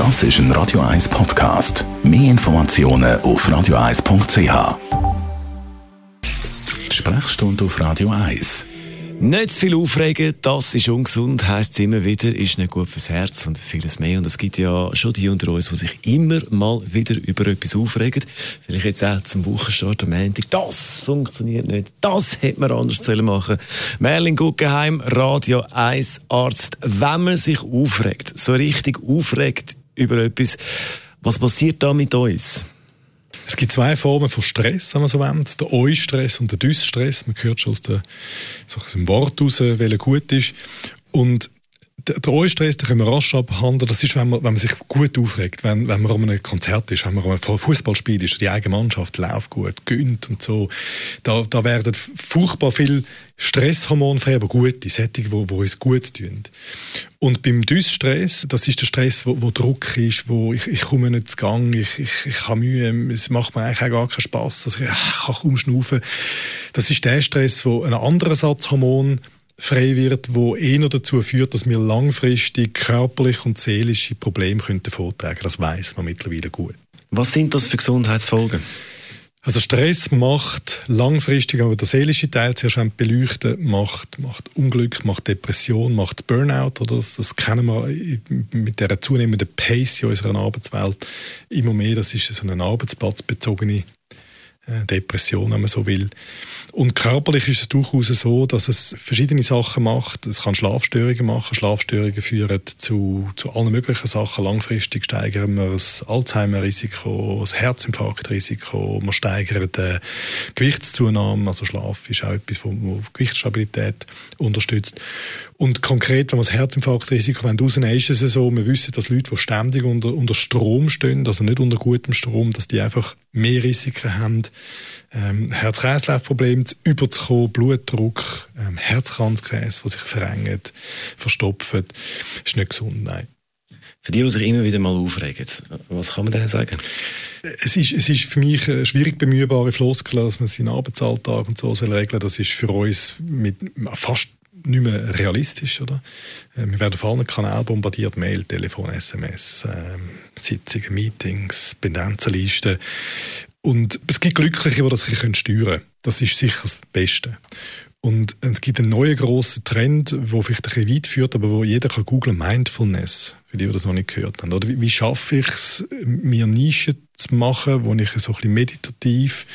Das ist ein Radio 1 Podcast. Mehr Informationen auf radio1.ch. Sprechstunde auf Radio 1. Nicht zu viel aufregen, das ist ungesund, heisst es immer wieder, ist nicht gut fürs Herz und vieles mehr. Und es gibt ja schon die unter uns, die sich immer mal wieder über etwas aufregen. Vielleicht jetzt auch zum Wochenstart am Montag. Das funktioniert nicht. Das hätte man anders machen Merlin Guggenheim, Radio 1 Arzt. Wenn man sich aufregt, so richtig aufregt über etwas, was passiert da mit uns? Es gibt zwei Formen von Stress, wenn man so will. Der Eu-Stress und der Dys-Stress. Man hört schon aus dem Wort heraus, welcher gut ist. Und der Eu-Stress, den können wir rasch abhandeln. Das ist, wenn man, wenn man sich gut aufregt, wenn, wenn man an einem Konzert ist, wenn man an einem Fußballspiel ist, die eigene Mannschaft läuft gut, gönnt und so. Da, da werden furchtbar viel Stresshormone frei, aber gute, Sättige, wo, wo uns gut tun. Und beim Dysstress, das ist der Stress, wo, wo Druck ist, wo ich, ich komme nicht zu Gang, ich, ich, ich habe Mühe, es macht mir eigentlich auch gar keinen Spass, also ich, kann kaum schnaufen. Das ist der Stress, wo ein Satz Hormon frei wird, wo eher dazu führt, dass wir langfristig körperliche und seelische Probleme könnten vortragen. Das weiß man mittlerweile gut. Was sind das für Gesundheitsfolgen? Also Stress macht langfristig, aber der seelische Teil zuerst beleuchten, macht, macht Unglück, macht Depression, macht Burnout, oder? Das, das kennen wir mit der zunehmenden Pace in unserer Arbeitswelt immer mehr. Das ist so eine arbeitsplatzbezogene Depression, wenn man so will. Und körperlich ist es durchaus so, dass es verschiedene Sachen macht. Es kann Schlafstörungen machen. Schlafstörungen führen zu, zu allen möglichen Sachen. Langfristig steigern wir das Alzheimer-Risiko, das Herzinfarktrisiko, wir steigern die Gewichtszunahme. Also Schlaf ist auch etwas, wo Gewichtsstabilität unterstützt. Und konkret, wenn wir das Herzinfarktrisiko rausnehmen, ist es so, wir wissen, dass Leute, die ständig unter, unter Strom stehen, also nicht unter gutem Strom, dass die einfach mehr Risiken haben, ähm, Herz-Kreislauf-Probleme überzukommen, Blutdruck, ähm, Herzkranzgefäße, die sich verengen, verstopfen. Ist nicht gesund, nein. Für die, die sich immer wieder mal aufregen, was kann man denn sagen? Es ist, es ist für mich eine schwierig bemühbare Floskel, dass man seinen Arbeitsalltag und so soll regeln. Das ist für uns mit fast nicht mehr realistisch, oder? Äh, wir werden auf allen Kanälen bombardiert, Mail, Telefon, SMS, äh, Sitzungen, Meetings, Pendenzenlisten. Und es gibt Glückliche, die das ein steuern können. Das ist sicher das Beste. Und es gibt einen neuen grossen Trend, der vielleicht ein bisschen weit führt, aber wo jeder kann googlen, Mindfulness, für die, die das noch nicht gehört haben. Oder wie, wie schaffe ich es, mir Nischen zu machen, wo ich so ein bisschen meditativ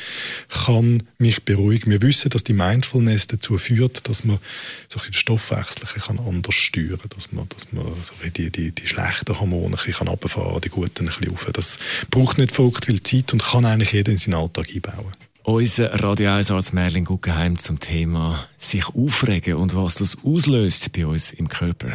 kann mich beruhigen. Wir wissen, dass die Mindfulness dazu führt, dass man so ein Stoffwechsel kann anders steuern kann, dass man, dass man so die, die, die schlechten Hormone ein bisschen runterfahren die guten ein bisschen rauf. Das braucht nicht verrückt viel Zeit und kann eigentlich jeder in seinen Alltag einbauen. Unser Radio 1 Arzt Merlin Guggenheim zum Thema sich aufregen und was das auslöst bei uns im Körper.